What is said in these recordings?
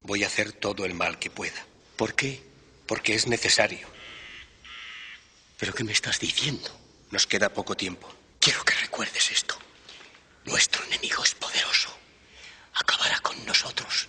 Voy a hacer todo el mal que pueda. ¿Por qué? Porque es necesario. ¿Pero qué me estás diciendo? Nos queda poco tiempo. Quiero que recuerdes esto. Nuestro enemigo es poderoso. Acabará con nosotros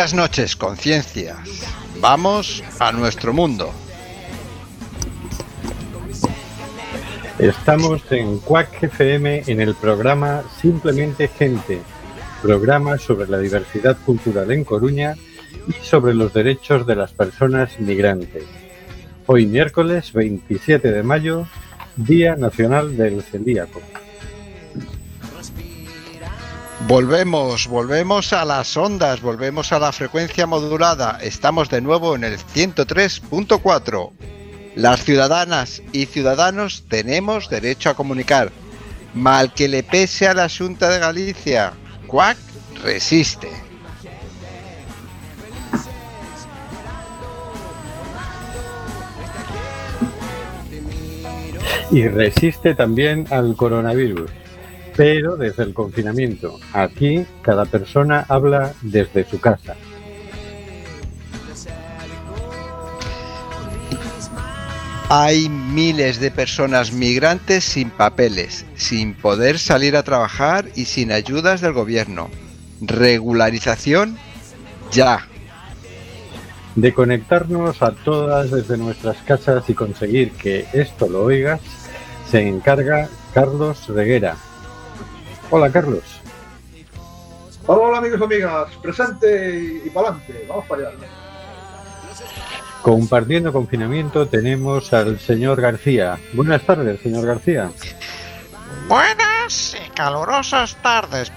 Buenas noches, conciencias. Vamos a nuestro mundo. Estamos en Quack FM en el programa Simplemente Gente, programa sobre la diversidad cultural en Coruña y sobre los derechos de las personas migrantes. Hoy miércoles 27 de mayo, Día Nacional del Celíaco. Volvemos, volvemos a las ondas, volvemos a la frecuencia modulada. Estamos de nuevo en el 103.4. Las ciudadanas y ciudadanos tenemos derecho a comunicar. Mal que le pese a la Junta de Galicia, CUAC resiste. Y resiste también al coronavirus, pero desde el confinamiento. Aquí cada persona habla desde su casa. Hay miles de personas migrantes sin papeles, sin poder salir a trabajar y sin ayudas del gobierno. Regularización ya. De conectarnos a todas desde nuestras casas y conseguir que esto lo oigas, se encarga Carlos Reguera. Hola Carlos. Hola, hola amigos y amigas, presente y, y para adelante, vamos para allá. Compartiendo confinamiento tenemos al señor García. Buenas tardes, señor García. Buenas y calurosas tardes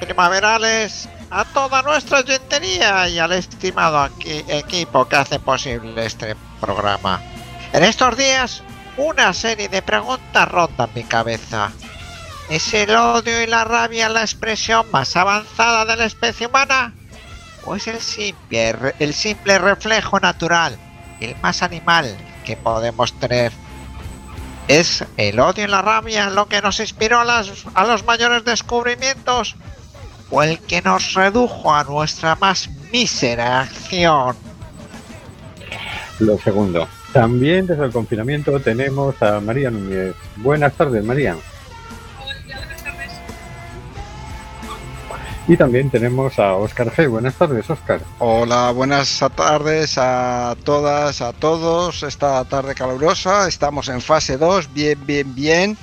primaverales a toda nuestra gentería y al estimado aquí- equipo que hace posible este programa. En estos días, una serie de preguntas rondan mi cabeza. ¿Es el odio y la rabia la expresión más avanzada de la especie humana? ¿O es el simple, el simple reflejo natural, el más animal que podemos tener? ¿Es el odio y la rabia lo que nos inspiró a, a los mayores descubrimientos? ¿O el que nos redujo a nuestra más mísera acción? Lo segundo. También desde el confinamiento tenemos a María Núñez. Buenas tardes, María. Y también tenemos a Óscar G. Buenas tardes, Óscar. Hola, buenas tardes a todas, a todos. Esta tarde calurosa, estamos en fase 2, bien, bien, bien.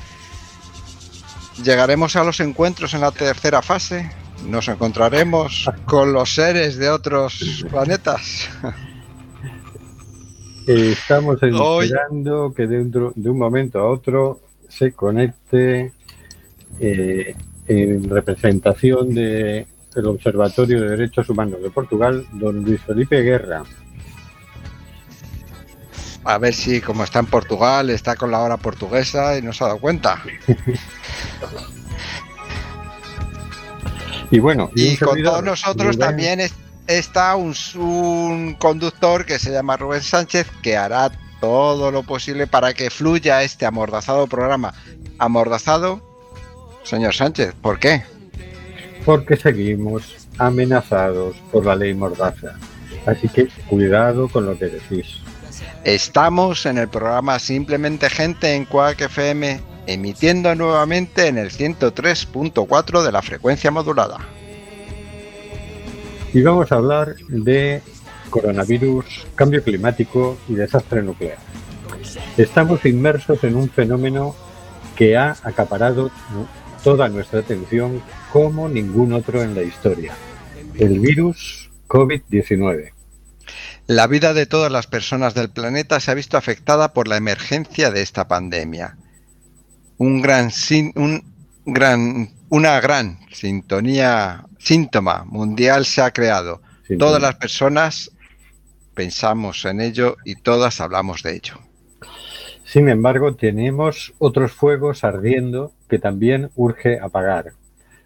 Llegaremos a los encuentros en la tercera fase. Nos encontraremos con los seres de otros planetas. Estamos Hoy- esperando que dentro de un momento a otro se conecte eh, en representación del Observatorio de Derechos Humanos de Portugal, don Luis Felipe Guerra. A ver si, como está en Portugal, está con la hora portuguesa y no se ha dado cuenta. Y bueno, Y con todos nosotros Rubén- también es- está un, un conductor que se llama Rubén Sánchez que hará todo lo posible para que fluya este amordazado programa. Amordazado, señor Sánchez, ¿por qué? porque seguimos amenazados por la ley Mordaza. Así que cuidado con lo que decís. Estamos en el programa Simplemente Gente en Quack FM, emitiendo nuevamente en el 103.4 de la frecuencia modulada. Y vamos a hablar de coronavirus, cambio climático y desastre nuclear. Estamos inmersos en un fenómeno que ha acaparado toda nuestra atención como ningún otro en la historia. El virus COVID-19. La vida de todas las personas del planeta se ha visto afectada por la emergencia de esta pandemia. Un gran, un gran, una gran sintonía, síntoma mundial se ha creado. Todas las personas pensamos en ello y todas hablamos de ello. Sin embargo, tenemos otros fuegos ardiendo que también urge apagar.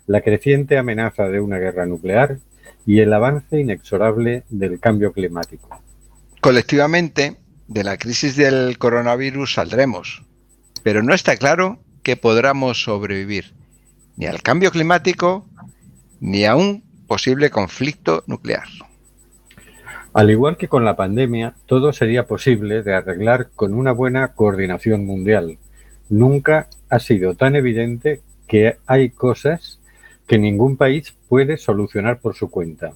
La creciente amenaza de una guerra nuclear y el avance inexorable del cambio climático. Colectivamente, de la crisis del coronavirus saldremos, pero no está claro que podamos sobrevivir ni al cambio climático ni a un posible conflicto nuclear. Al igual que con la pandemia, todo sería posible de arreglar con una buena coordinación mundial. Nunca ha sido tan evidente que hay cosas que ningún país puede solucionar por su cuenta.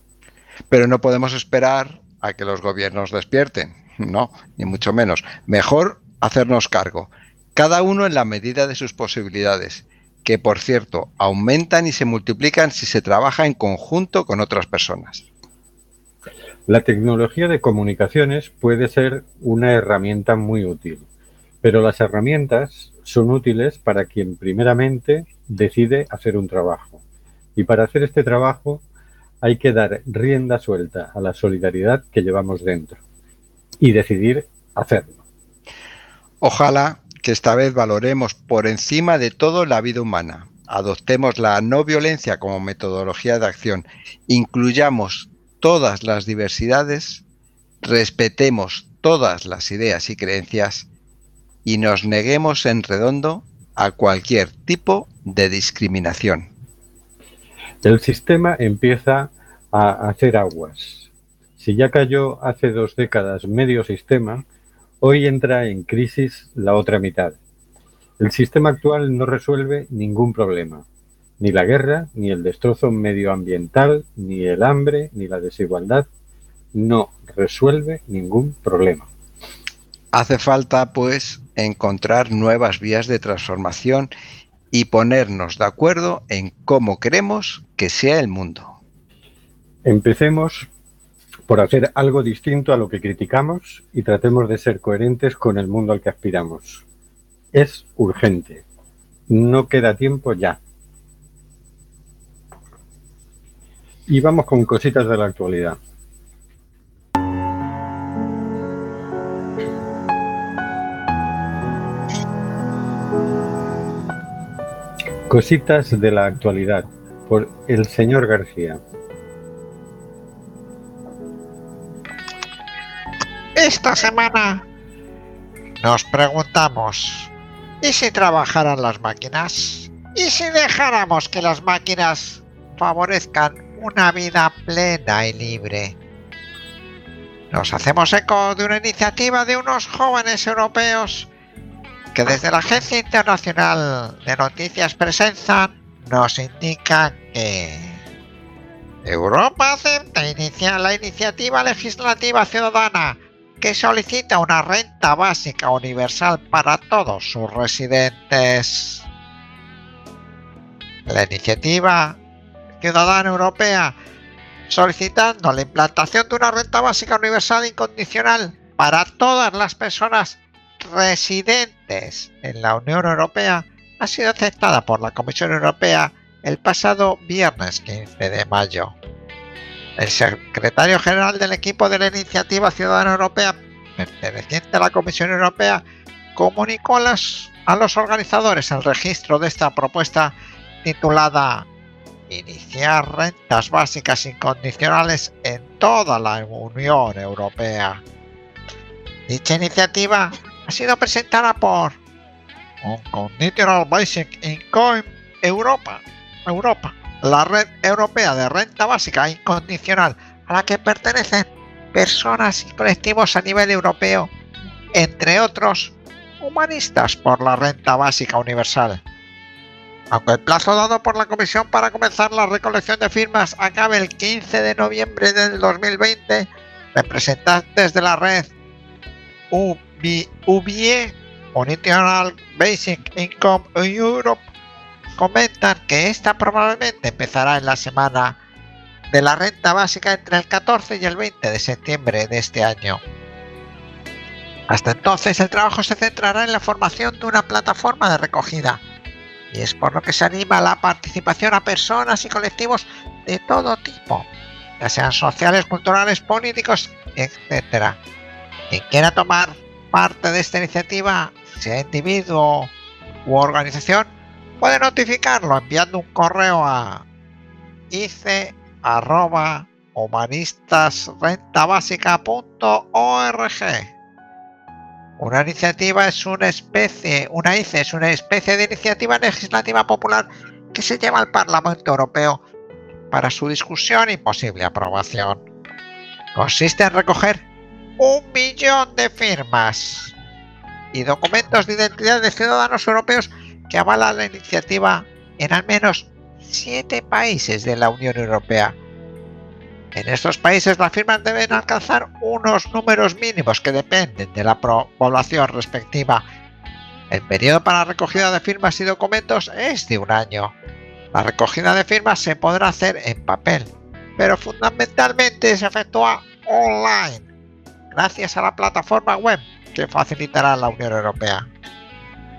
Pero no podemos esperar a que los gobiernos despierten. No, ni mucho menos. Mejor hacernos cargo, cada uno en la medida de sus posibilidades, que por cierto aumentan y se multiplican si se trabaja en conjunto con otras personas. La tecnología de comunicaciones puede ser una herramienta muy útil, pero las herramientas son útiles para quien primeramente decide hacer un trabajo. Y para hacer este trabajo hay que dar rienda suelta a la solidaridad que llevamos dentro y decidir hacerlo. Ojalá que esta vez valoremos por encima de todo la vida humana, adoptemos la no violencia como metodología de acción, incluyamos todas las diversidades, respetemos todas las ideas y creencias y nos neguemos en redondo a cualquier tipo de discriminación. El sistema empieza a hacer aguas. Si ya cayó hace dos décadas medio sistema, hoy entra en crisis la otra mitad. El sistema actual no resuelve ningún problema. Ni la guerra, ni el destrozo medioambiental, ni el hambre, ni la desigualdad no resuelve ningún problema. Hace falta, pues, encontrar nuevas vías de transformación y ponernos de acuerdo en cómo queremos que sea el mundo. Empecemos por hacer algo distinto a lo que criticamos y tratemos de ser coherentes con el mundo al que aspiramos. Es urgente. No queda tiempo ya. Y vamos con cositas de la actualidad. Cositas de la actualidad por el señor García. Esta semana nos preguntamos, ¿y si trabajaran las máquinas? ¿Y si dejáramos que las máquinas favorezcan una vida plena y libre. Nos hacemos eco de una iniciativa de unos jóvenes europeos que desde la Agencia Internacional de Noticias Presenza nos indican que Europa acepta iniciar la iniciativa legislativa ciudadana que solicita una renta básica universal para todos sus residentes. La iniciativa ciudadana europea solicitando la implantación de una renta básica universal incondicional para todas las personas residentes en la Unión Europea ha sido aceptada por la Comisión Europea el pasado viernes 15 de mayo. El secretario general del equipo de la Iniciativa Ciudadana Europea, perteneciente a la Comisión Europea, comunicó a, a los organizadores el registro de esta propuesta titulada iniciar rentas básicas incondicionales en toda la Unión Europea. Dicha iniciativa ha sido presentada por Unconditional Basic Income Europa, Europa, la red europea de renta básica incondicional a la que pertenecen personas y colectivos a nivel europeo entre otros, humanistas por la renta básica universal. Aunque el plazo dado por la Comisión para comenzar la recolección de firmas acabe el 15 de noviembre del 2020, representantes de la red UBIE, Unitional Basic Income Europe, comentan que esta probablemente empezará en la semana de la renta básica entre el 14 y el 20 de septiembre de este año. Hasta entonces el trabajo se centrará en la formación de una plataforma de recogida y es por lo que se anima la participación a personas y colectivos de todo tipo, ya sean sociales, culturales, políticos, etc. Quien quiera tomar parte de esta iniciativa, sea individuo u organización, puede notificarlo enviando un correo a ice@humanistasrentabásica.org. Una iniciativa es una especie, una es una especie de iniciativa legislativa popular que se lleva al Parlamento Europeo para su discusión y posible aprobación. Consiste en recoger un millón de firmas y documentos de identidad de ciudadanos europeos que avalan la iniciativa en al menos siete países de la Unión Europea en estos países las firmas deben alcanzar unos números mínimos que dependen de la población respectiva. El periodo para recogida de firmas y documentos es de un año. La recogida de firmas se podrá hacer en papel, pero fundamentalmente se efectúa online, gracias a la plataforma web que facilitará la Unión Europea.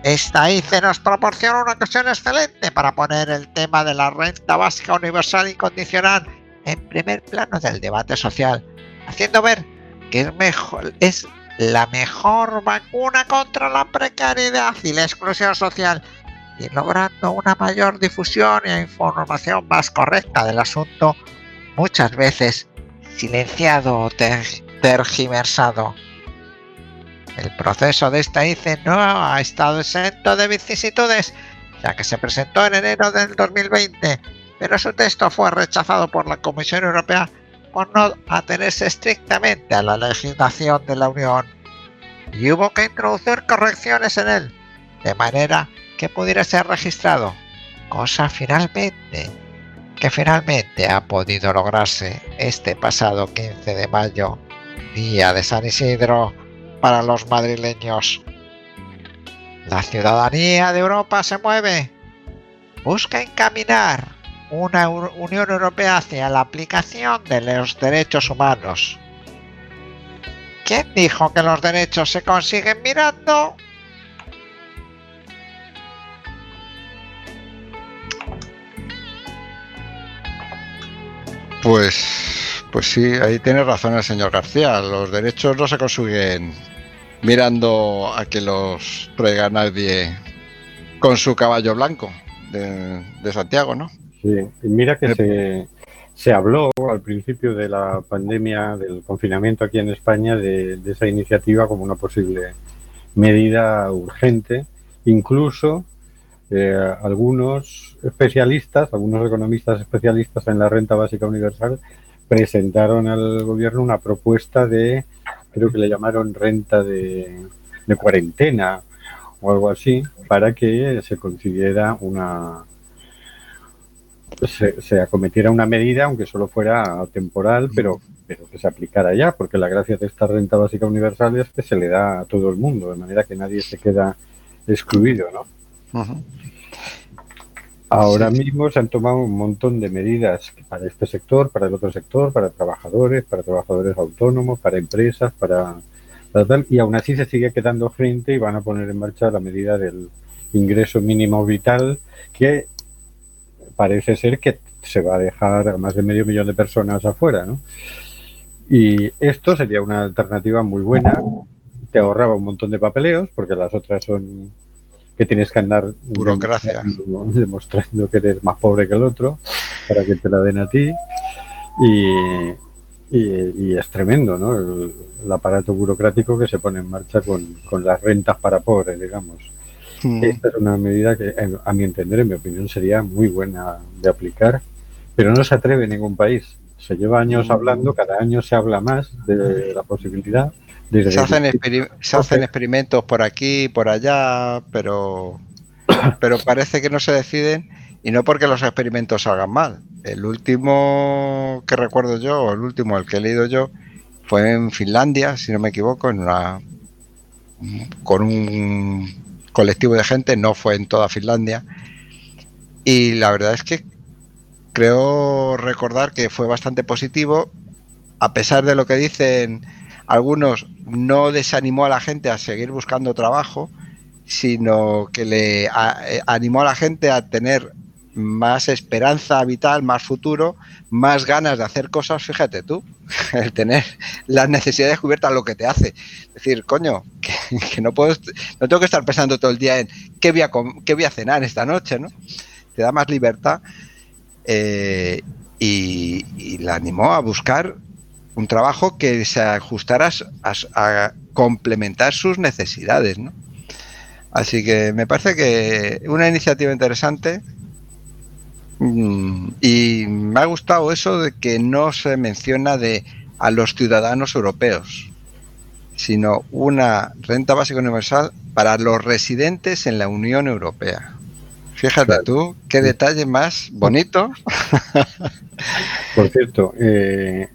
Esta ICE nos proporciona una ocasión excelente para poner el tema de la renta básica universal incondicional en primer plano del debate social, haciendo ver que es, mejor, es la mejor vacuna contra la precariedad y la exclusión social y logrando una mayor difusión e información más correcta del asunto, muchas veces silenciado o tergiversado. El proceso de esta ICE no ha estado exento de vicisitudes, ya que se presentó en enero del 2020 pero su texto fue rechazado por la Comisión Europea por no atenerse estrictamente a la legislación de la Unión y hubo que introducir correcciones en él, de manera que pudiera ser registrado, cosa finalmente que finalmente ha podido lograrse este pasado 15 de mayo, día de San Isidro para los madrileños. La ciudadanía de Europa se mueve, busca encaminar una Unión Europea hacia la aplicación de los derechos humanos. ¿Quién dijo que los derechos se consiguen mirando? Pues, pues sí, ahí tiene razón el señor García. Los derechos no se consiguen mirando a que los traiga nadie con su caballo blanco de Santiago, ¿no? Sí, mira que se, habló al principio de la pandemia, del confinamiento aquí en España, de, esa iniciativa como una posible medida urgente. Incluso eh, algunos especialistas, algunos economistas especialistas en la renta básica universal presentaron al gobierno una propuesta de, creo que le llamaron renta de, de cuarentena o algo así, para que se consiguiera una, se, acometiera una medida, aunque solo fuera temporal, pero, pero que se aplicara ya, porque la gracia de esta renta básica universal es que se le da a todo el mundo, de manera que nadie se queda excluido, ¿no? Ahora mismo se han tomado un montón de medidas para este sector, para el otro sector, para trabajadores, para trabajadores autónomos, para empresas, para, para tal, y aún así se sigue quedando gente y van a poner en marcha la medida del ingreso mínimo vital que parece ser que se va a dejar a más de medio millón de personas afuera, ¿no? Y esto sería una alternativa muy buena, te ahorraba un montón de papeleos, porque las otras son que tienes que andar burocracia demostrando, que eres más pobre que el otro para que te la den a ti y, es tremendo ¿no? El, aparato burocrático que se pone en marcha con, con las rentas para pobres digamos Mm. Esta es una medida que, a mi entender, en mi opinión, sería muy buena de aplicar, pero no se atreve ningún país. Se lleva años mm. hablando, cada año se habla más de la posibilidad, se hacen, se hacen experimentos por aquí por allá, pero, pero parece que no se deciden y no porque los experimentos salgan mal. El último que recuerdo yo, o el último, el que he leído yo, fue en Finlandia, si no me equivoco, en una con un colectivo de gente, no fue en toda Finlandia. Y la verdad es que creo recordar que fue bastante positivo, a pesar de lo que dicen algunos, no desanimó a la gente a seguir buscando trabajo, sino que le eh, animó a la gente a tener más esperanza vital, más futuro, más ganas de hacer cosas, fíjate tú, el tener las necesidades cubiertas lo que te hace. decir, coño, que, no puedo, no tengo que estar pensando todo el día en qué voy a, qué voy a cenar esta noche, ¿no? Te da más libertad eh, y, la animó a buscar un trabajo que se ajustara a, a complementar sus necesidades, ¿no? Así que me parece que una iniciativa interesante y me ha gustado eso de que no se menciona de a los ciudadanos europeos, sino una renta básica universal para los residentes en la Unión Europea. Fíjate tú, qué detalle más bonito. Por cierto, eh,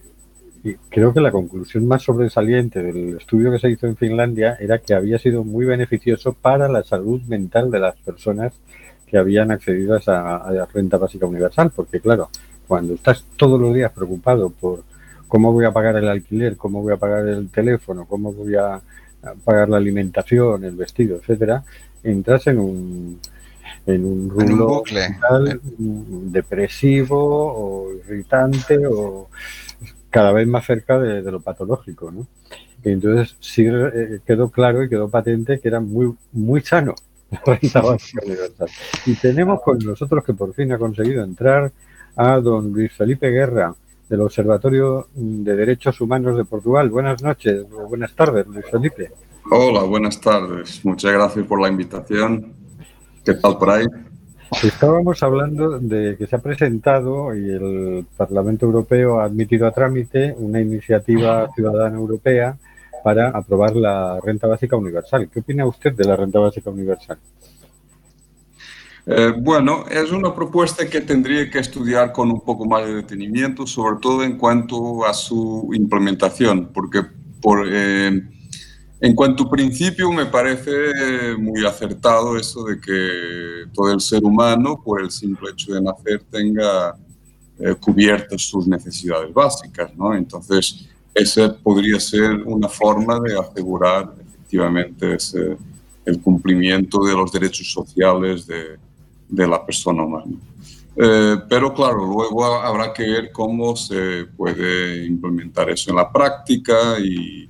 creo que la conclusión más sobresaliente del estudio que se hizo en Finlandia era que había sido muy beneficioso para la salud mental de las personas que habían accedido a esa renta básica universal, porque claro, cuando estás todos los días preocupado por cómo voy a pagar el alquiler, cómo voy a pagar el teléfono, cómo voy a pagar la alimentación, el vestido, etcétera, entras en un en un rulo depresivo o irritante o cada vez más cerca de, lo patológico, ¿no? entonces sí eh, quedó claro y quedó patente que era muy muy sano Y tenemos con nosotros que por fin ha conseguido entrar a don Luis Felipe Guerra, del Observatorio de Derechos Humanos de Portugal. Buenas noches, o buenas tardes, Luis Felipe. Hola, buenas tardes. Muchas gracias por la invitación. ¿Qué tal por ahí? Estábamos hablando de que se ha presentado y el Parlamento Europeo ha admitido a trámite una iniciativa ciudadana europea para aprobar la renta básica universal. ¿Qué opina usted de la renta básica universal? Eh, bueno, es una propuesta que tendría que estudiar con un poco más de detenimiento, sobre todo en cuanto a su implementación, porque por, eh, en cuanto a principio me parece muy acertado eso de que todo el ser humano, por el simple hecho de nacer, tenga eh, cubiertas sus necesidades básicas, ¿no? Entonces, esa podría ser una forma de asegurar efectivamente el cumplimiento de los derechos sociales de, la persona humana. Eh, pero claro, luego habrá que ver cómo se puede implementar eso en la práctica y,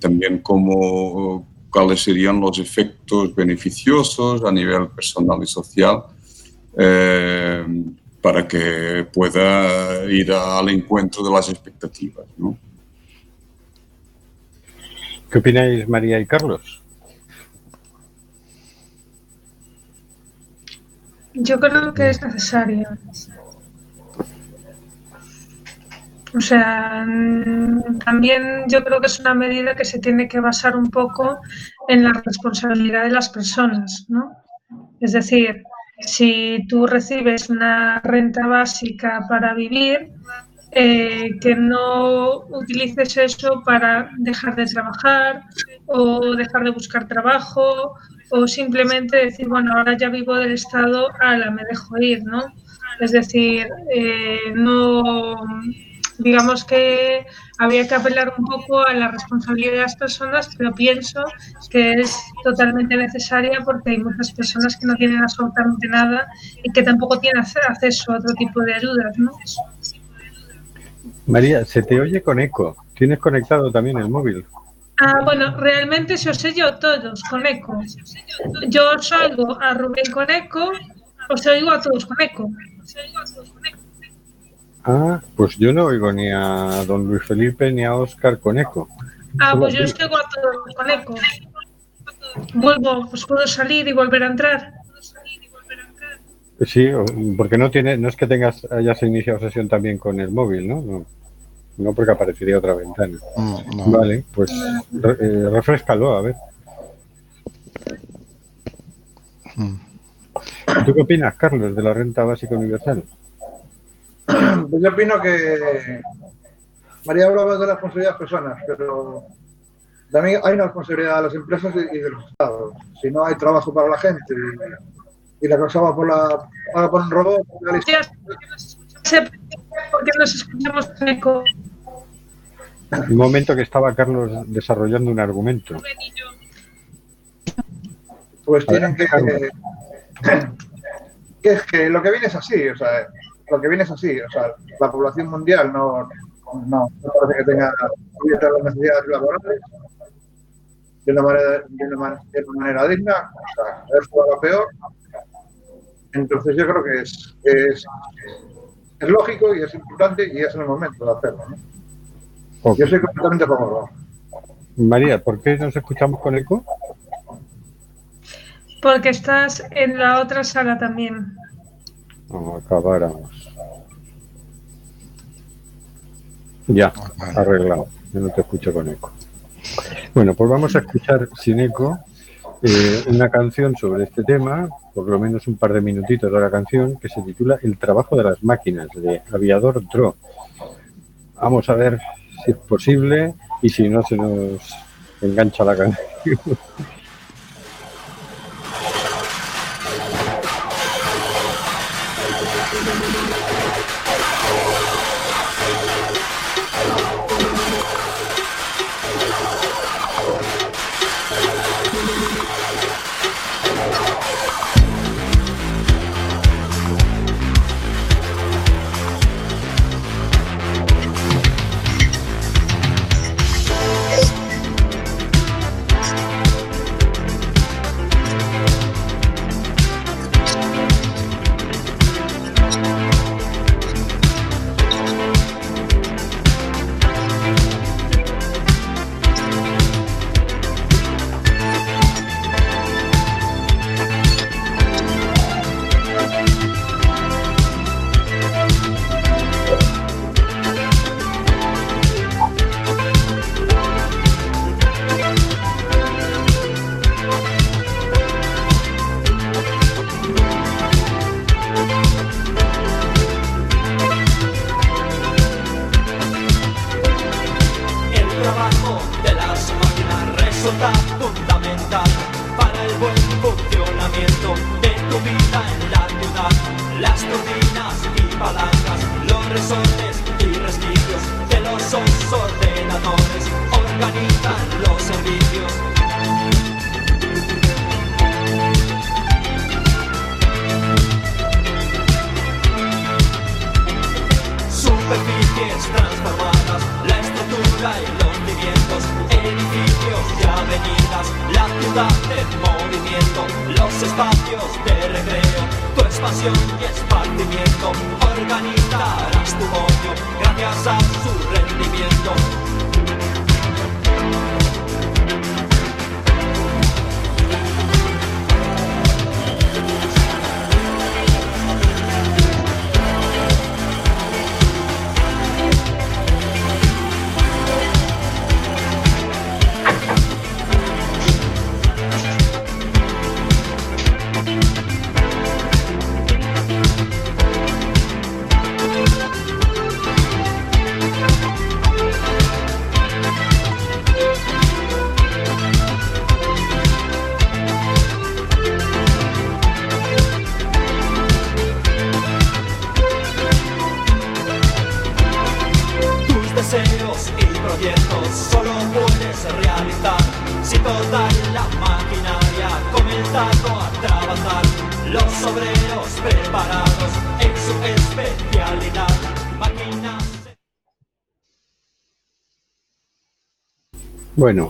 también cómo, cuáles serían los efectos beneficiosos a nivel personal y social eh, para que pueda ir al encuentro de las expectativas. ¿no? ¿Qué opináis, María y Carlos? Yo creo que es necesario. O sea, mm, también yo creo que es una medida que se tiene que basar un poco en la responsabilidad de las personas, ¿no? Es decir, si tú recibes una renta básica para vivir, eh, que no utilices eso para dejar de trabajar o dejar de buscar trabajo o simplemente decir, bueno, ahora ya vivo del Estado, ala, me dejo ir, ¿no? Es decir, eh, no, digamos que había que apelar un poco a la responsabilidad de las personas, pero pienso que es totalmente necesaria porque hay muchas personas que no tienen absolutamente nada y que tampoco tienen acceso a otro tipo de ayudas, ¿no? María, se te oye con eco. ¿Tienes conectado también el móvil? Ah, bueno, realmente se os oyo todos con eco. Yo os oigo a Rubén con eco, os oigo a todos con eco. Ah, pues yo no oigo ni a don Luis Felipe ni a Oscar con eco. Ah, pues yo os oigo a todos con eco. Vuelvo, pues puedo salir y volver a entrar. Sí, porque no tiene, no es que tengas hayas iniciado sesión también con el móvil, ¿no? no porque aparecería otra ventana. No. Vale, pues re- eh, refréscalo, a ver. Mm. ¿Tú qué opinas, Carlos, de la renta básica universal? Pues yo opino que María hablaba de la responsabilidad de las personas, pero también hay una responsabilidad de las empresas y de los estados. Si no hay trabajo para la gente y, y la cosa va por, la, va por un robot, ¿por qué nos escuchamos-. Un momento que estaba Carlos desarrollando un argumento. pues tienen que es que lo que viene es así, o sea, lo que viene es así, o sea, la población mundial no, no, no parece que tenga cubiertas las necesidades laborales de una manera, de una man- de una manera digna, o sea, va a peor. Entonces yo creo que es, es, es lógico y es importante y es en el momento de hacerlo. ¿no? Yo soy completamente a favor. María, ¿por qué nos escuchamos con eco? Porque estás en la otra sala también. No, acabáramos. Ya, arreglado. Yo no te escucho con eco. Bueno, pues vamos a escuchar sin eco eh, una canción sobre este tema, por lo menos un par de minutitos de la canción, que se titula El trabajo de las máquinas, de Aviador Dro. Vamos a ver si es posible y si no se nos engancha la canción.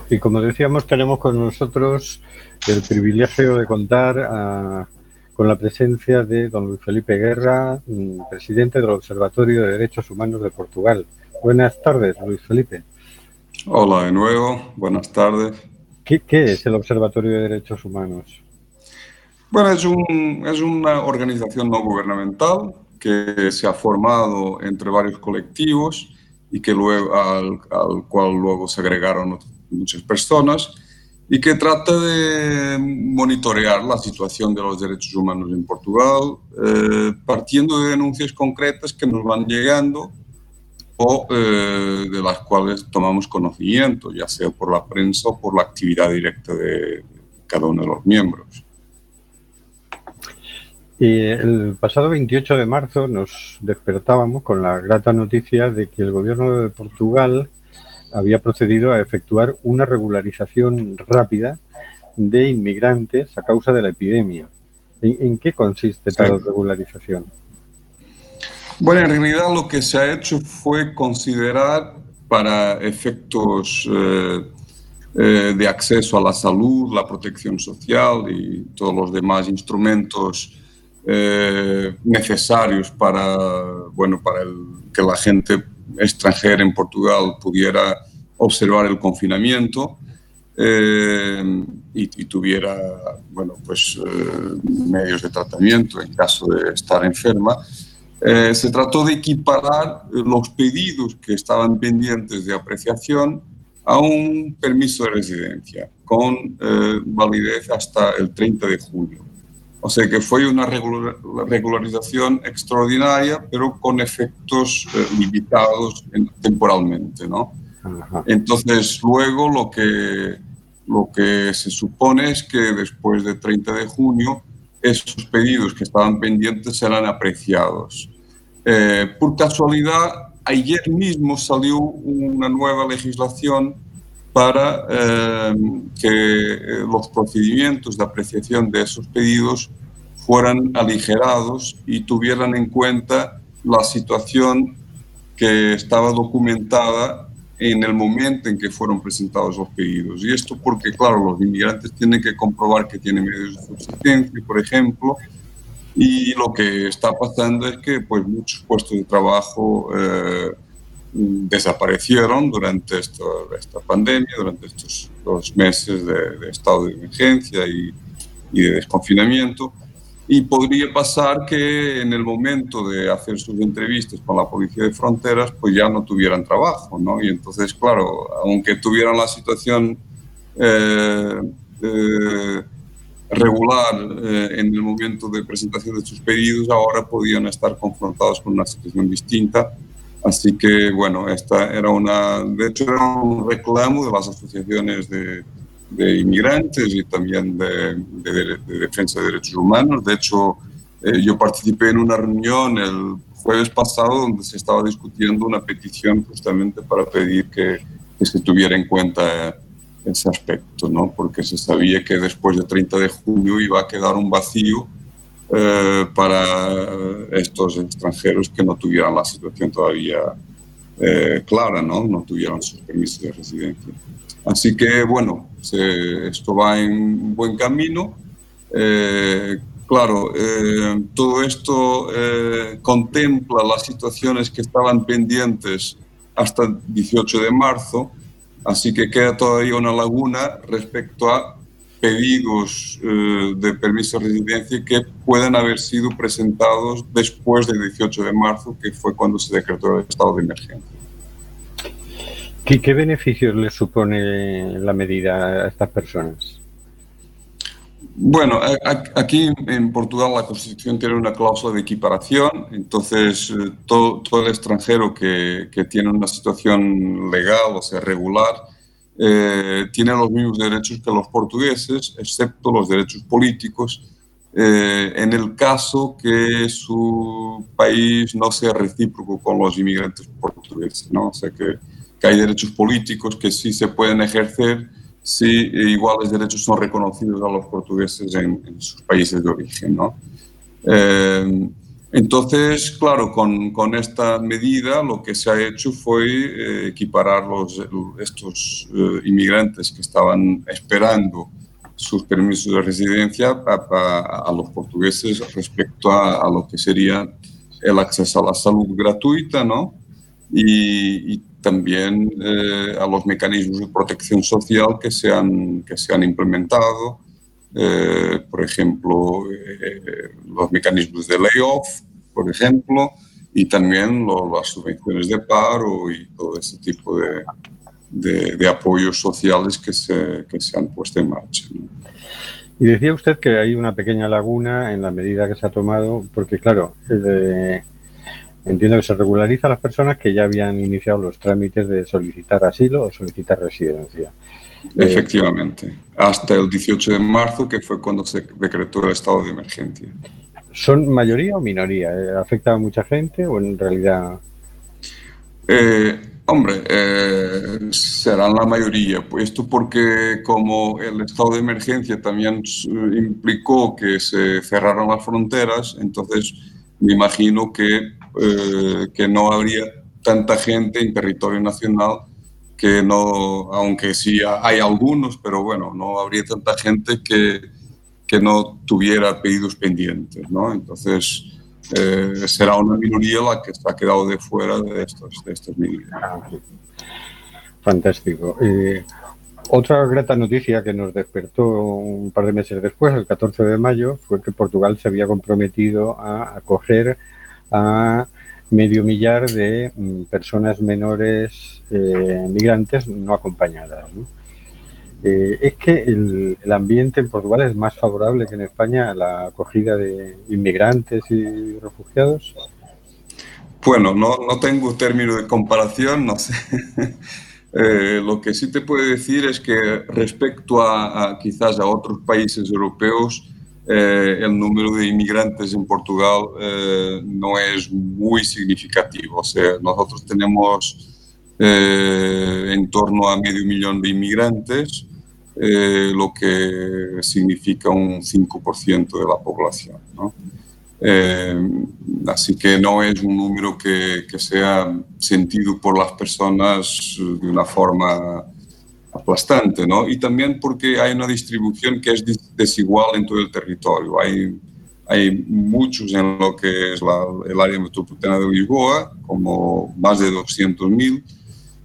Y como decíamos, tenemos con nosotros el privilegio de contar ah, con la presencia de don Luis Felipe Guerra, mm, presidente del Observatorio de Derechos Humanos de Portugal. Buenas tardes, Luis Felipe. Hola de nuevo, buenas tardes. ¿Qué, qué es el Observatorio de Derechos Humanos? Bueno, es, un- es una organización no gubernamental que se ha formado entre varios colectivos y que luego, al, al cual luego se agregaron muchas personas y que trata de monitorear la situación de los derechos humanos en Portugal, eh, partiendo de denuncias concretas que nos van llegando o eh, de las cuales tomamos conocimiento, ya sea por la prensa o por la actividad directa de cada uno de los miembros. Y el pasado 28 de marzo nos despertábamos con la grata noticia de que el gobierno de Portugal había procedido a efectuar una regularización rápida de inmigrantes a causa de la epidemia. ¿En, qué consiste tal regularización? Bueno, en realidad lo que se ha hecho fue considerar para efectos eh, eh, de acceso a la salud, la protección social y todos los demás instrumentos eh, necesarios para, bueno, para el, que la gente extranjera en Portugal pudiera observar el confinamiento eh, y, tuviera bueno, pues, eh, medios de tratamiento en caso de estar enferma. se trató de equiparar los pedidos que estaban pendientes de apreciación a un permiso de residencia con validez hasta el 30 de junio. O sea que fue una regularización extraordinaria, pero con efectos eh, limitados temporalmente, ¿no? Entonces, luego lo que, lo que se supone es que después del 30 de junio, esos pedidos que estaban pendientes serán apreciados. Eh, por casualidad, ayer mismo salió una nueva legislación para eh, que eh, los procedimientos de apreciación de esos pedidos fueran aligerados y tuvieran en cuenta la situación que estaba documentada en el momento en que fueron presentados los pedidos. Y esto porque, claro, los inmigrantes tienen que comprobar que tienen medios de subsistencia, por ejemplo, y lo que está pasando es que pues, muchos puestos de trabajo eh, desaparecieron durante esta pandemia, durante estos dos meses de, estado de emergencia y, y, de desconfinamiento. Y podría pasar que en el momento de hacer sus entrevistas con la Policía de Fronteras, pues ya no tuvieran trabajo, ¿no? Y entonces, claro, aunque tuvieran la situación eh, eh, regular eh, en el momento de presentación de sus pedidos, ahora podían estar confrontados con una situación distinta Así que, bueno, esta era una, de hecho, era un reclamo de las asociaciones de, inmigrantes y también de, defensa de derechos humanos. De hecho, eh, yo participé en una reunión el jueves pasado donde se estaba discutiendo una petición justamente para pedir que, que se tuviera en cuenta ese aspecto, ¿no? porque se sabía que después del 30 de junio iba a quedar un vacío eh, para estos extranjeros que no tuvieran la situación todavía eh, clara, ¿no? no tuvieran sus permisos de residencia. Así que, bueno, esto va en buen camino. Eh, claro, todo esto contempla las situaciones que estaban pendientes hasta el 18 de marzo, así que queda todavía una laguna respecto a pedidos eh, de permiso de residencia que puedan haber sido presentados después del 18 de marzo, que fue cuando se decretó el estado de emergencia. ¿Qué, qué beneficios les supone la medida a estas personas? Bueno, aquí en Portugal la Constitución tiene una cláusula de equiparación, entonces eh, todo, todo el extranjero que, que, tiene una situación legal, o sea, regular, eh, tiene los mismos derechos que los portugueses, excepto los derechos políticos, eh, en el caso que su país no sea recíproco con los inmigrantes portugueses. ¿no? O sea que, que hay derechos políticos que sí se pueden ejercer si iguales derechos son reconocidos a los portugueses en, sus países de origen. ¿no? Eh, entonces, claro, con, con, esta medida lo que se ha hecho fue eh, equiparar los, estos eh, inmigrantes que estaban esperando sus permisos de residencia a, a, los portugueses respecto a, lo que sería el acceso a la salud gratuita, ¿no? Y, y también eh, a los mecanismos de protección social que se han, que se han implementado eh, por ejemplo, eh, los mecanismos de layoff, por ejemplo, y también las subvenciones de paro y todo ese tipo de, de, apoyos sociales que se, que se, han puesto en marcha. Y decía usted que hay una pequeña laguna en la medida que se ha tomado, porque claro, entiendo que se regulariza a las personas que ya habían iniciado los trámites de solicitar asilo o solicitar residencia. Efectivamente, hasta el 18 de marzo, que fue cuando se decretó el estado de emergencia. ¿Son mayoría o minoría? ¿Eh, ¿Afecta a mucha gente o en realidad...? Eh, hombre, eh, serán la mayoría. Esto porque como el estado de emergencia también implicó que se cerraron las fronteras, entonces me imagino que, que no habría tanta gente en territorio nacional que no, aunque sí hay algunos, pero bueno, no habría tanta gente que, que no tuviera pedidos pendientes, ¿no? Entonces, eh, será una minoría la que está quedado de fuera de estos, de estas medidas. Fantástico. otra grata noticia que nos despertó un par de meses después, el 14 de mayo, fue que Portugal se había comprometido a acoger a medio millar de mm, personas menores eh, migrantes no acompañadas. Eh, es que el, ambiente en Portugal es más favorable que en España a la acogida de inmigrantes y refugiados. Bueno, no, no tengo término de comparación, no sé. Eh, lo que sí te puedo decir es que respecto a, a quizás a otros países europeos, eh, el número de inmigrantes en Portugal eh, no es muy significativo. O sea, nosotros tenemos eh, en torno a medio millón de inmigrantes, lo que significa un 5% de la población. así que no es un número que, que sea sentido por las personas de una forma aplastante, ¿no? Y también porque hay una distribución que es desigual en todo el territorio. Hay, hay muchos en lo que es el área metropolitana de Lisboa, como más de 200.000,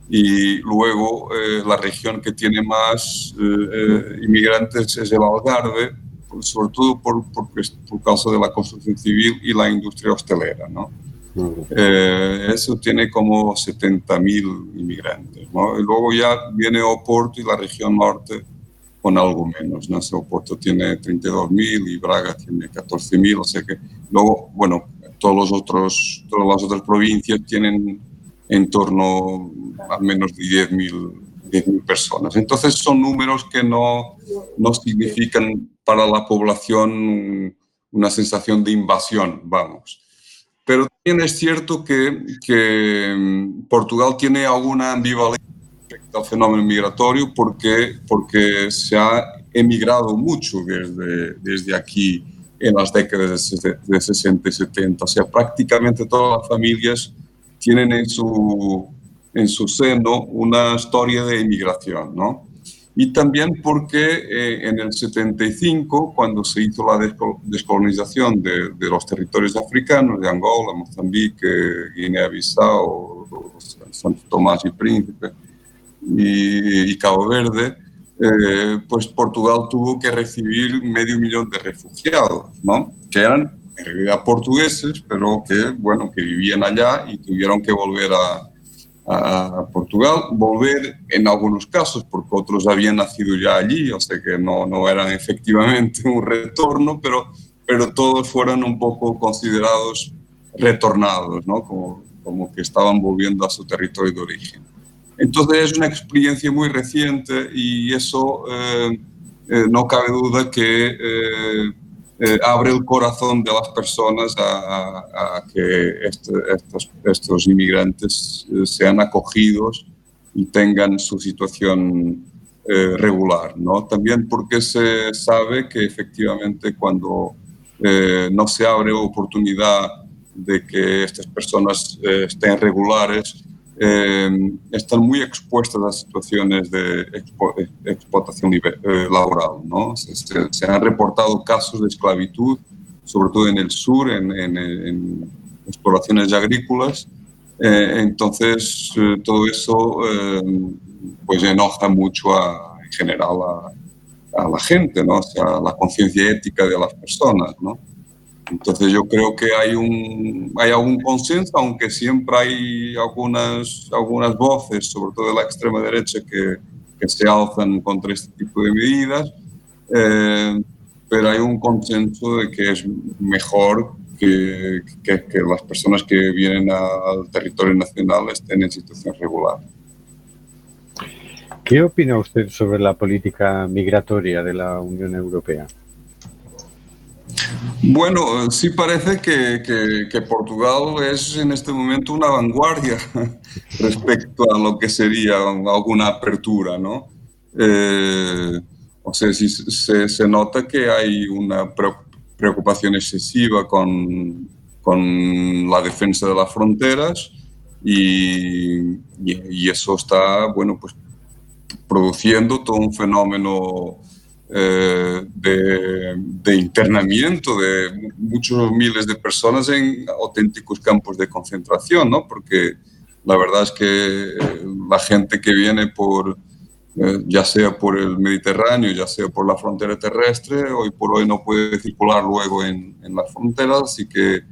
y luego eh, la región que tiene más eh, eh, inmigrantes es el Algarve, sobre todo por, por, por causa de la construcción civil y la industria hostelera, ¿no? Eh, eso tiene como 70.000 inmigrantes. Y luego ya viene Oporto y la región norte con algo menos. ¿no? Oporto tiene 32.000 y Braga tiene 14.000, o sea que luego, bueno, todos los otros, todas las otras provincias tienen en torno a menos de 10.000 personas. Entonces son números que no, no significan para la población una sensación de invasión, vamos. Pero también es cierto que, que mm, Portugal tiene alguna ambivalencia respecto al fenómeno migratorio porque, porque se ha emigrado mucho desde, desde aquí en las décadas de 60 y 70. O sea, prácticamente todas las familias tienen en su, en su seno una historia de emigración, ¿no? Y también porque eh, en el 75, cuando se hizo la descolonización de, los territorios africanos, de Angola, Mozambique, Guinea-Bissau, Santo Tomás y Príncipe y, Cabo Verde, eh, pues Portugal tuvo que recibir medio millón de refugiados, ¿no? que eran en realidad portugueses, pero que, bueno, que vivían allá y tuvieron que volver a, a Portugal, volver en algunos casos, porque otros habían nacido ya allí, o sea que no, no eran efectivamente un retorno, pero, pero todos fueron un poco considerados retornados, ¿no? como, como que estaban volviendo a su territorio de origen. Entonces es una experiencia muy reciente y eso eh, eh, no cabe duda que eh, eh, abre el corazón de las personas a, que este, estos, inmigrantes eh, sean acogidos y tengan su situación eh, regular. ¿no? También porque se sabe que efectivamente cuando no se abre oportunidad de que estas personas estén regulares, eh, están muy expuestas a situaciones de explotación eh, laboral. ¿no? Se, han reportado casos de esclavitud, sobre todo en el sur, en, exploraciones agrícolas. Eh, entonces, todo eso pues enoja mucho en general a, a, la gente, ¿no? o sea, la conciencia ética de las personas. ¿no? Entonces yo creo que hay, un, hay algún consenso, aunque siempre hay algunas, algunas voces, sobre todo de la extrema derecha, que, se alzan contra este tipo de medidas, eh, pero hay un consenso de que es mejor que, que las personas que vienen al territorio nacional estén en situación regular. ¿Qué opina usted sobre la política migratoria de la Unión Europea? Bueno, sí parece que, Portugal es en este momento una vanguardia respecto a lo que sería alguna apertura, ¿no? Eh, o sea, sí, se, nota que hay una preocupación excesiva con, con la defensa de las fronteras y, eso está, bueno, pues produciendo todo un fenómeno eh, de, de, internamiento de muchos miles de personas en auténticos campos de concentración, ¿no? Porque la verdad es que la gente que viene por, eh, ya sea por el Mediterráneo, ya sea por la frontera terrestre, hoy por hoy no puede circular luego en, en las fronteras, así que,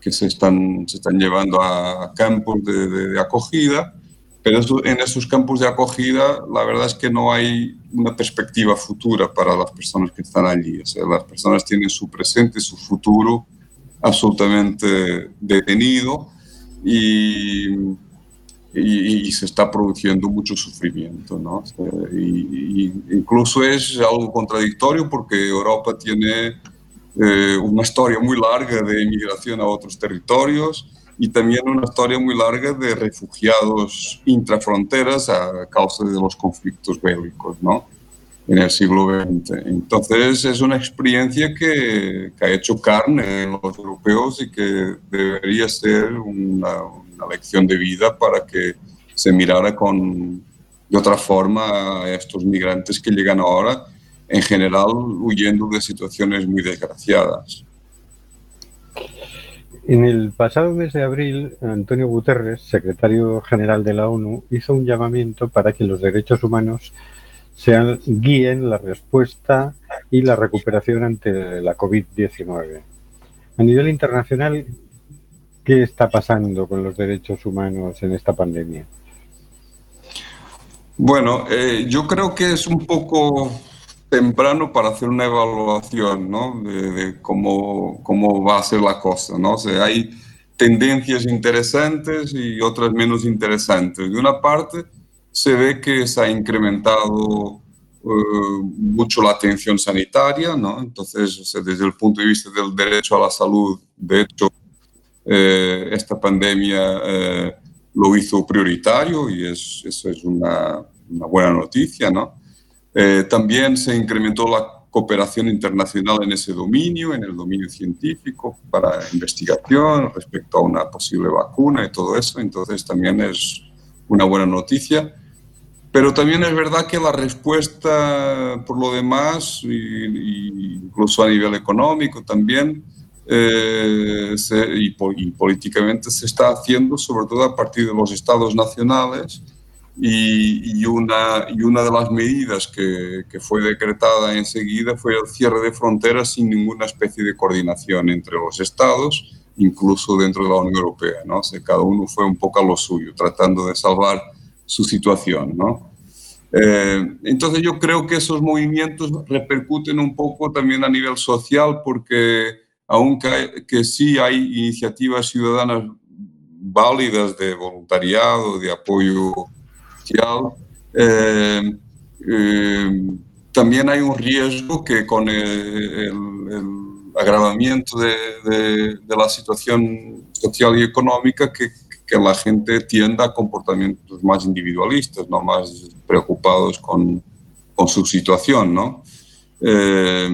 que se, están, se están llevando a campos de, de, de acogida pero en esos campos de acogida la verdad es que no hay una perspectiva futura para las personas que están allí. O sea, las personas tienen su presente, su futuro absolutamente detenido y, y, y se está produciendo mucho sufrimiento. ¿no? Y, incluso es algo contradictorio porque Europa tiene eh, una historia muy larga de inmigración a otros territorios y también una historia muy larga de refugiados intrafronteras a causa de los conflictos bélicos, ¿no? En el siglo XX. Entonces es una experiencia que, que ha hecho carne en los europeos y que debería ser una, una, lección de vida para que se mirara con, de otra forma a estos migrantes que llegan ahora, en general huyendo de situaciones muy desgraciadas. En el pasado mes de abril, Antonio Guterres, secretario general de la ONU, hizo un llamamiento para que los derechos humanos sean, guíen la respuesta y la recuperación ante la COVID-19. A nivel internacional, ¿qué está pasando con los derechos humanos en esta pandemia? Bueno, eh, yo creo que es un poco temprano para hacer una evaluación ¿no? de, de, cómo, cómo va a ser la cosa. ¿no? O sea, hay tendencias interesantes y otras menos interesantes. De una parte, se ve que se ha incrementado uh, mucho la atención sanitaria, ¿no? entonces, o sea, desde el punto de vista del derecho a la salud, de hecho, eh, esta pandemia eh, lo hizo prioritario y es, eso es una, una buena noticia, ¿no? Eh, también se incrementó la cooperación internacional en ese dominio, en el dominio científico, para investigación respecto a una posible vacuna y todo eso. Entonces también es una buena noticia. Pero también es verdad que la respuesta, por lo demás, y, incluso a nivel económico también, eh, y políticamente se está haciendo sobre todo a partir de los estados nacionales, y, y, una, y una de las medidas que, que, fue decretada enseguida fue el cierre de fronteras sin ninguna especie de coordinación entre los estados, incluso dentro de la Unión Europea. ¿no? O sea, cada uno fue un poco a lo suyo, tratando de salvar su situación. ¿no? Eh, entonces yo creo que esos movimientos repercuten un poco también a nivel social porque aunque que sí hay iniciativas ciudadanas válidas de voluntariado, de apoyo eh, eh, también hay un riesgo que con el, el, el agravamiento de, de, de, la situación social y económica que, que, la gente tienda a comportamientos más individualistas, ¿no? más preocupados con, con su situación. ¿no? Eh,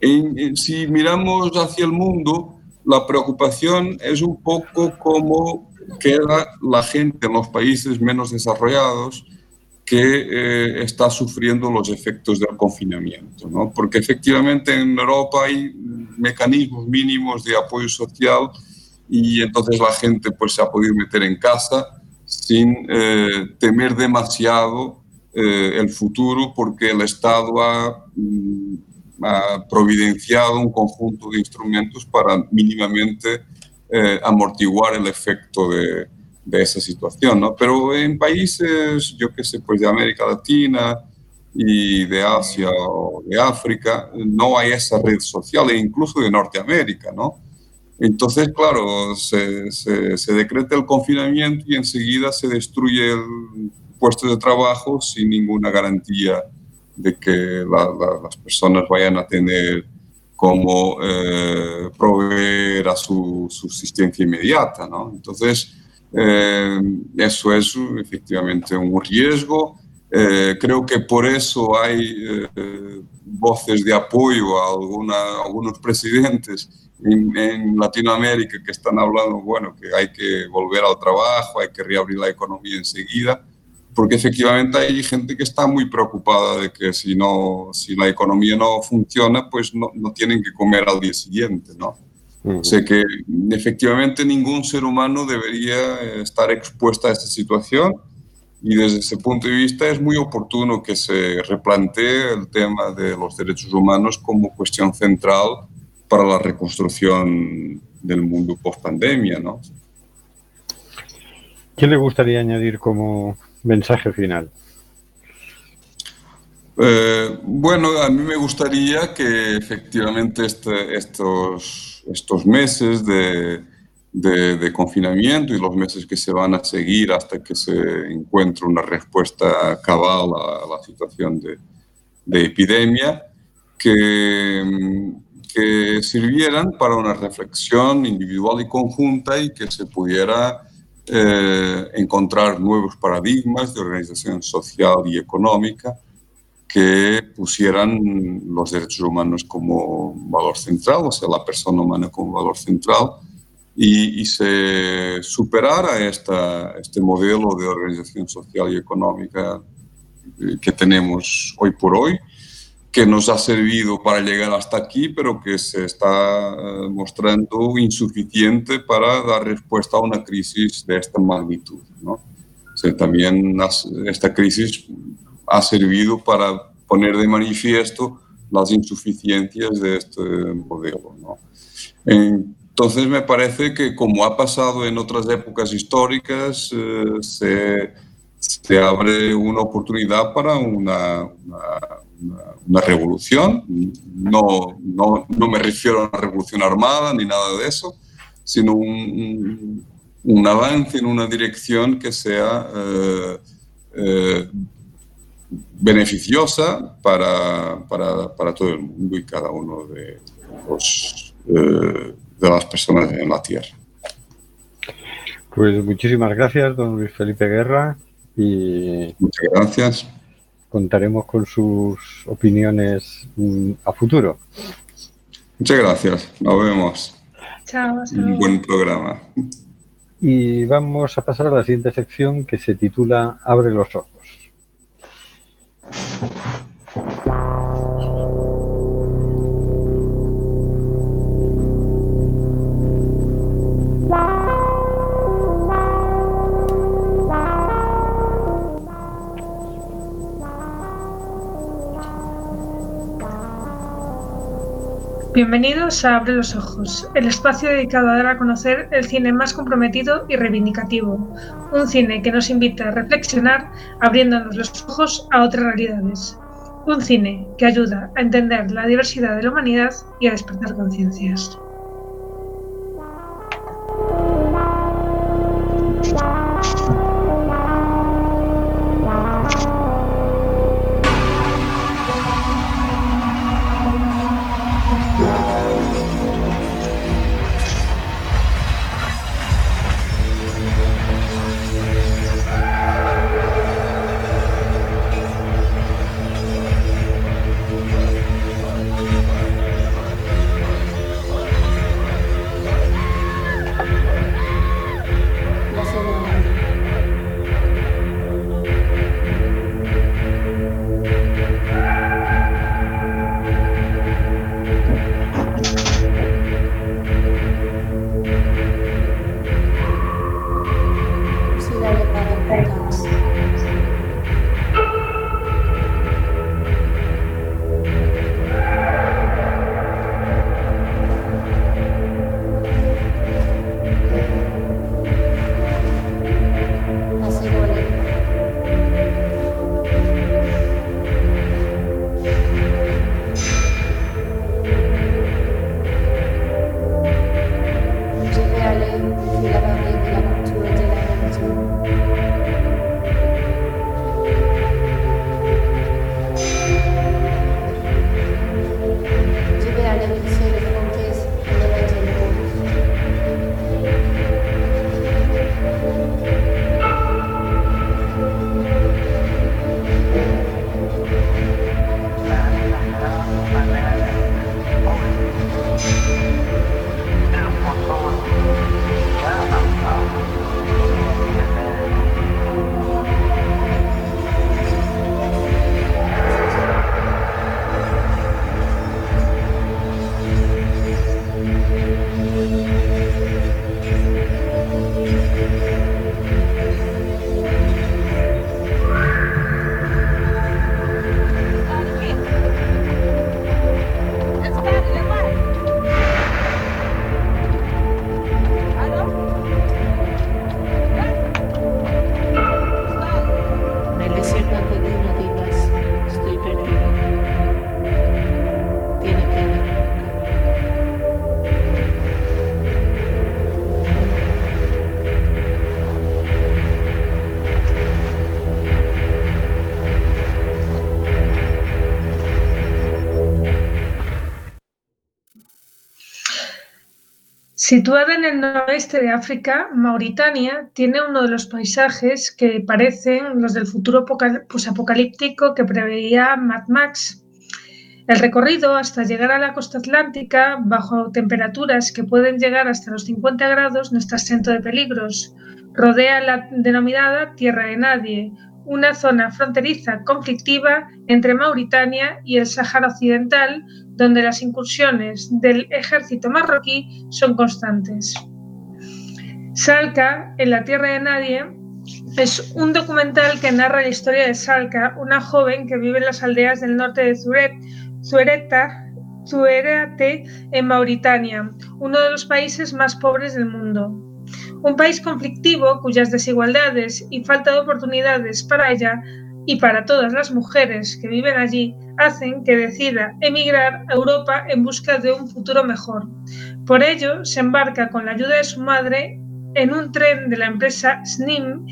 en, en, si miramos hacia el mundo, la preocupación es un poco como queda la gente en los países menos desarrollados que eh, está sufriendo los efectos del confinamiento, ¿no? porque efectivamente en Europa hay mecanismos mínimos de apoyo social y entonces la gente pues, se ha podido meter en casa sin eh, temer demasiado eh, el futuro porque el Estado ha mm, ha providenciado un conjunto de instrumentos para mínimamente eh, amortiguar el efecto de, esa situación, ¿no? Pero en países, yo qué sé, pues de América Latina y de Asia o de África, no hay esa red social, e incluso de Norteamérica, ¿no? Entonces, claro, se, decreta el confinamiento y enseguida se destruye el puesto de trabajo sin ninguna garantía de que las personas vayan a tener como eh, proveer a su subsistencia inmediata. ¿no? Entonces, eh, eso es efectivamente un riesgo. Eh, creo que por eso hay voces de apoyo a alguna, algunos presidentes en, Latinoamérica que están hablando, bueno, que hay que volver al trabajo, hay que reabrir la economía enseguida, porque efectivamente hay gente que está muy preocupada de que si, no, si la economía no funciona, pues no, no tienen que comer al día siguiente, ¿no? O sea que efectivamente ningún ser humano debería estar expuesto a esta situación y desde ese punto de vista es muy oportuno que se replantee el tema de los derechos humanos como cuestión central para la reconstrucción del mundo post pandemia, ¿no? ¿Qué le gustaría añadir como mensaje final? Eh, bueno, a mí me gustaría que efectivamente este, estos, estos meses de, de, confinamiento y los meses que se van a seguir hasta que se encuentre una respuesta cabal a, la situación de, de epidemia, que que sirvieran para una reflexión individual y conjunta y que se pudiera eh, encontrar nuevos paradigmas de organización social y económica que pusieran los derechos humanos como valor central, o sea, la persona humana como valor central, y, se superara esta, este modelo de organización social y económica eh, que tenemos hoy por hoy que nos ha servido para llegar hasta aquí, pero que se está eh, mostrando insuficiente para dar respuesta a una crisis de esta magnitud. ¿no? también esta crisis ha servido para poner de manifiesto las insuficiencias de este modelo. ¿no? Entonces me parece que como ha pasado en otras épocas históricas, eh, se, se, abre una oportunidad para una, una una, revolución. No, no, no, me refiero a una revolución armada ni nada de eso, sino un, un, avance en una dirección que sea eh, eh, beneficiosa para, para, para, todo el mundo y cada uno de, los, eh, de las personas en la Tierra. Pues muchísimas gracias, don Luis Felipe Guerra. Y Muchas gracias contaremos con sus opiniones mm, a futuro. Muchas gracias, nos vemos. Chao. Un buen programa. Y vamos a pasar a la siguiente sección que se titula Abre los ojos. Bienvenidos a Abre los Ojos, el espacio dedicado a dar a conocer el cine más comprometido y reivindicativo, un cine que nos invita a reflexionar abriéndonos los ojos a otras realidades, un cine que ayuda a entender la diversidad de la humanidad y a despertar conciencias. Situada en el noroeste de África, Mauritania tiene uno de los paisajes que parecen los del futuro posapocalíptico que preveía Mad Max. El recorrido hasta llegar a la costa atlántica, bajo temperaturas que pueden llegar hasta los 50 grados, no está exento de peligros. Rodea la denominada Tierra de Nadie, una zona fronteriza conflictiva entre Mauritania y el Sáhara Occidental, donde las incursiones del ejército marroquí son constantes. Salka, en la Tierra de Nadie, es un documental que narra la historia de Salka, una joven que vive en las aldeas del norte de Zuret, Zuerate, en Mauritania, uno de los países más pobres del mundo. Un país conflictivo cuyas desigualdades y falta de oportunidades para ella y para todas las mujeres que viven allí hacen que decida emigrar a Europa en busca de un futuro mejor. Por ello, se embarca con la ayuda de su madre en un tren de la empresa SNIM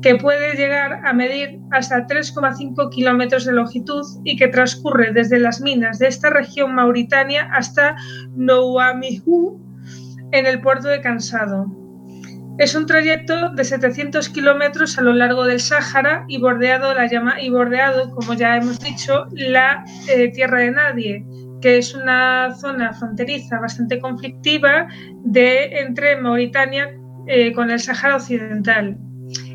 que puede llegar a medir hasta 3,5 kilómetros de longitud y que transcurre desde las minas de esta región mauritania hasta Nouamihu en el puerto de Cansado. Es un trayecto de 700 kilómetros a lo largo del Sáhara y bordeado, la llama, y bordeado, como ya hemos dicho, la eh, Tierra de Nadie, que es una zona fronteriza bastante conflictiva de, entre Mauritania eh, con el Sáhara Occidental.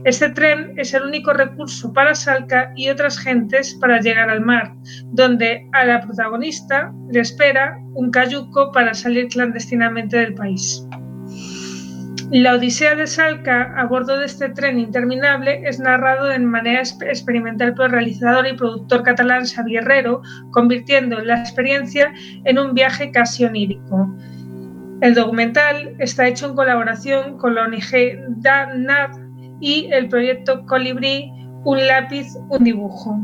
Este tren es el único recurso para Salca y otras gentes para llegar al mar, donde a la protagonista le espera un cayuco para salir clandestinamente del país. La odisea de Salca a bordo de este tren interminable es narrado de manera experimental por el realizador y productor catalán Xavier Herrero, convirtiendo la experiencia en un viaje casi onírico. El documental está hecho en colaboración con la ONG DANAD y el proyecto Colibrí, un lápiz, un dibujo.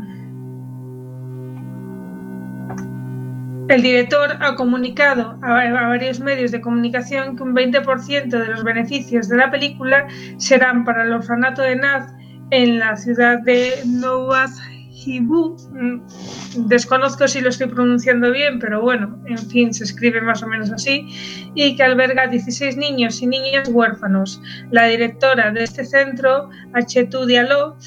El director ha comunicado a, varios medios de comunicación que un 20% de los beneficios de la película serán para el orfanato de Naz en la ciudad de Nouadhibou. Mm, desconozco si lo estoy pronunciando bien, pero bueno, en fin, se escribe más o menos así, y que alberga 16 niños y niñas huérfanos. La directora de este centro, Achetu Diallo,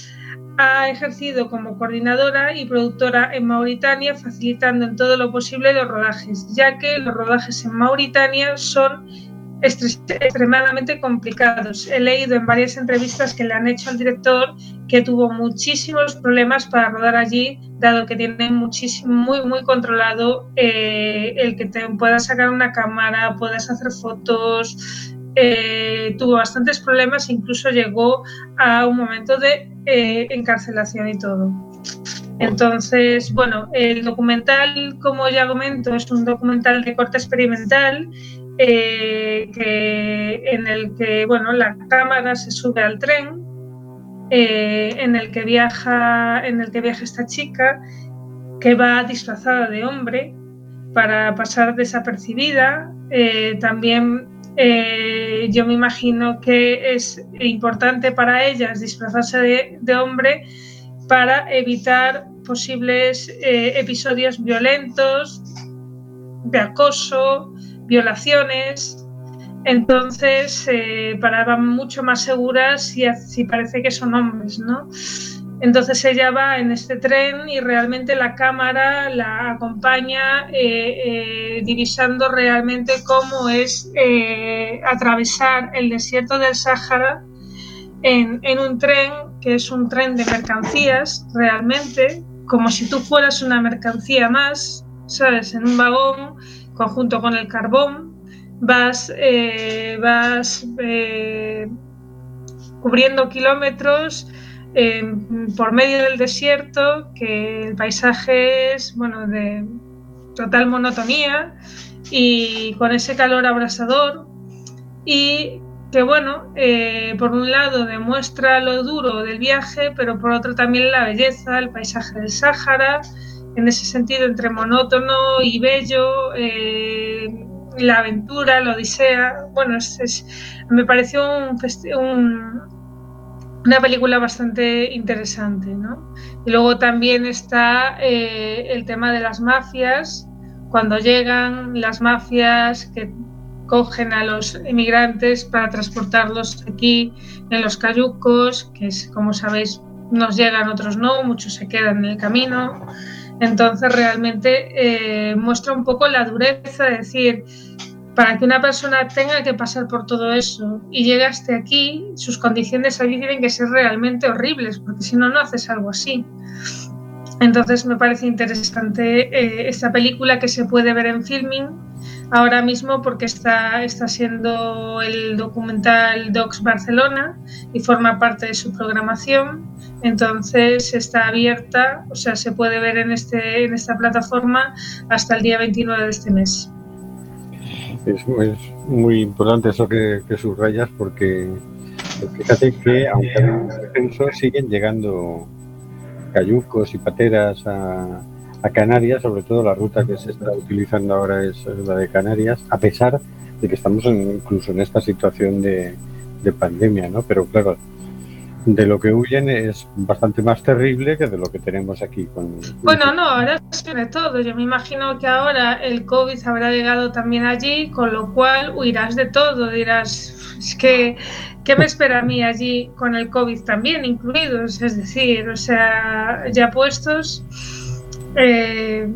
ha ejercido como coordinadora y productora en Mauritania, facilitando en todo lo posible los rodajes, ya que los rodajes en Mauritania son extremadamente complicados. He leído en varias entrevistas que le han hecho al director que tuvo muchísimos problemas para rodar allí, dado que tiene muchísimo, muy, muy controlado eh, el que te puedas sacar una cámara, puedas hacer fotos, eh, tuvo bastantes problemas, incluso llegó a un momento de eh, encarcelación y todo. Entonces, bueno, el documental, como ya comento, es un documental de corte experimental eh, en el que, bueno, la cámara se sube al tren, en el que viaja, en el que viaja esta chica, que va disfrazada de hombre para pasar desapercibida. también eh, yo me imagino que es importante para ellas disfrazarse de, hombre para evitar posibles eh, episodios violentos, de acoso, violaciones. Entonces, eh, para van mucho más seguras si, si parece que son hombres, ¿no? Entonces ella va en este tren y realmente la cámara la acompaña eh, eh, divisando realmente cómo es eh, atravesar el desierto del Sáhara en, en, un tren que es un tren de mercancías realmente, como si tú fueras una mercancía más, ¿sabes? En un vagón conjunto con el carbón, vas, vas cubriendo kilómetros por medio del desierto, que el paisaje es bueno, de total monotonía y con ese calor abrasador y que bueno, eh, por un lado demuestra lo duro del viaje, pero por otro también la belleza, el paisaje del Sáhara, en ese sentido entre monótono y bello, eh, la aventura, la odisea, bueno, me pareció un, un, una película bastante interesante, ¿no? Y luego también está eh, el tema de las mafias, cuando llegan las mafias que cogen a los inmigrantes para transportarlos aquí en los cayucos, que es, como sabéis, nos llegan, otros no, muchos se quedan en el camino. Entonces realmente eh, muestra un poco la dureza de decir, para que una persona tenga que pasar por todo eso y llegue hasta aquí, sus condiciones allí tienen que ser realmente horribles, porque si no, no haces algo así. Entonces me parece interesante eh, esta película que se puede ver en filming ahora mismo porque está, está siendo el documental Docs Barcelona y forma parte de su programación. Entonces está abierta, o sea, se puede ver en, este, en esta plataforma hasta el día 29 de este mes. Es, muy importante eso que, subrayas porque fíjate que aunque hay un descenso siguen llegando cayucos y pateras a, Canarias, sobre todo la ruta que se está utilizando ahora es la de Canarias, a pesar de que estamos incluso en esta situación de, de pandemia, ¿no? Pero claro, de lo que huyen es bastante más terrible que de lo que tenemos aquí. Con... Bueno, no, ahora sobre todo. Yo me imagino que ahora el COVID habrá llegado también allí, con lo cual huirás de todo. Dirás, es que, ¿qué me espera a mí allí con el COVID también incluidos? Es decir, o sea, ya puestos. Eh,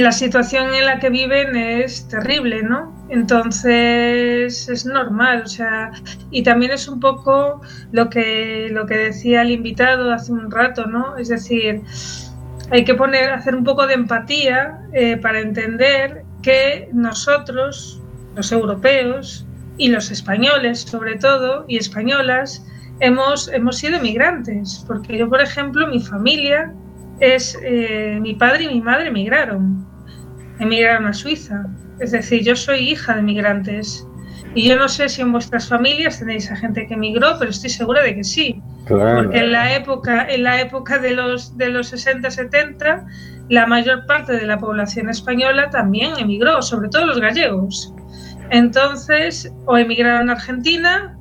la situación en la que viven es terrible, ¿no? Entonces es normal, o sea, y también es un poco lo que, lo que decía el invitado hace un rato, ¿no? Es decir, hay que poner, hacer un poco de empatía eh, para entender que nosotros, los europeos y los españoles sobre todo, y españolas, hemos, hemos sido migrantes, porque yo, por ejemplo, mi familia es, eh, mi padre y mi madre emigraron, emigraron a Suiza. Es decir, yo soy hija de migrantes. Y yo no sé si en vuestras familias tenéis a gente que emigró, pero estoy segura de que sí. Porque en la época, en la época de los, de los 60, 70, la mayor parte de la población española también emigró, sobre todo los gallegos. Entonces, o emigraron a Argentina,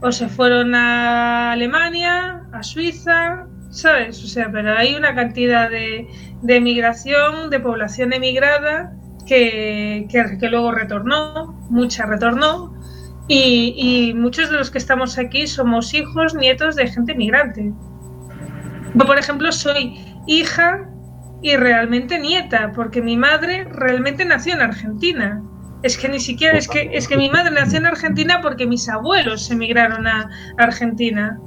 o se fueron a Alemania, a Suiza, ¿sabes? O sea, pero hay una cantidad de, de emigración, de población emigrada, que, que, luego retornó, mucha retornó, y, y, muchos de los que estamos aquí somos hijos, nietos de gente migrante. Yo, por ejemplo, soy hija y realmente nieta, porque mi madre realmente nació en Argentina. Es que ni siquiera, es que, es que mi madre nació en Argentina porque mis abuelos emigraron a Argentina.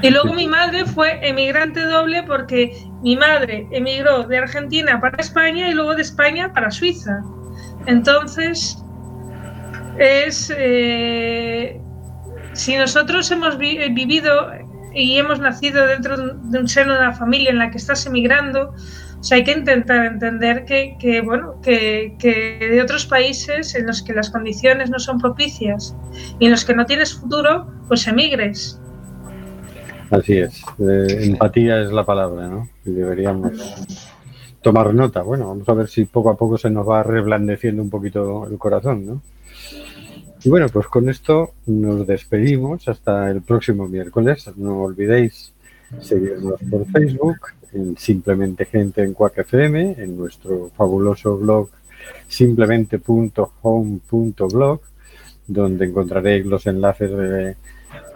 Y luego mi madre fue emigrante doble porque mi madre emigró de Argentina para España y luego de España para Suiza. Entonces, es. Eh, si nosotros hemos eh, vivido y hemos nacido dentro de un seno de una familia en la que estás emigrando, o sea, hay que intentar entender que, que bueno, que, que, de otros países en los que las condiciones no son propicias y en los que no tienes futuro, pues emigres. Así es. Eh, empatía es la palabra, ¿no? Deberíamos tomar nota. Bueno, vamos a ver si poco a poco se nos va reblandeciendo un poquito el corazón, ¿no? Y bueno, pues con esto nos despedimos hasta el próximo miércoles. No olvidéis seguirnos por Facebook, en Simplemente Gente en Quack FM, en nuestro fabuloso blog simplemente.home.blog, donde encontraréis los enlaces de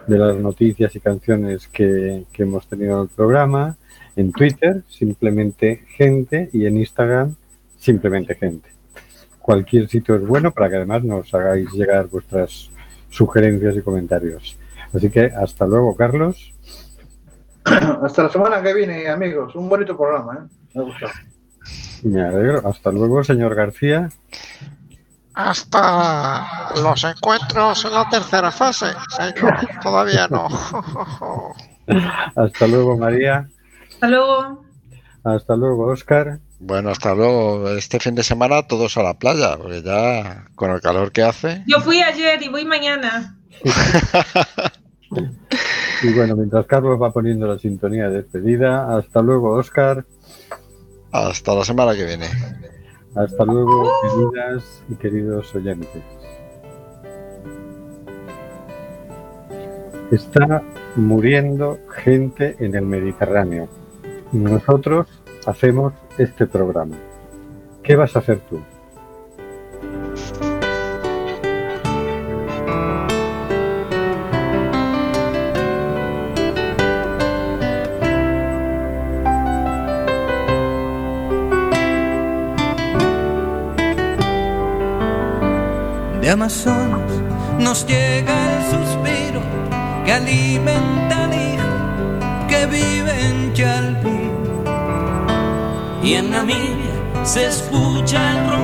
de las noticias y canciones que, hemos tenido en el programa, en Twitter, simplemente gente, y en Instagram, simplemente gente. Cualquier sitio es bueno para que además nos hagáis llegar vuestras sugerencias y comentarios. Así que hasta luego, Carlos. Hasta la semana que viene, amigos. Un bonito programa, ¿eh? Me gusta. Me alegro. Hasta luego, señor García hasta los encuentros en la tercera fase. todavía no. hasta luego, María. Hasta luego. Hasta luego, Oscar. Bueno, hasta luego. Este fin de semana todos a la playa, porque ya con el calor que hace. Yo fui ayer y voy mañana. y bueno, mientras Carlos va poniendo la sintonía de despedida, hasta luego, Oscar. Hasta la semana que viene. Hasta luego, queridas y queridos oyentes. Está muriendo gente en el Mediterráneo. Nosotros hacemos este programa. ¿Qué vas a hacer tú? Nos llega el suspiro que alimenta al hijo que vive en Chalpín. Y en Namibia se escucha el ronquido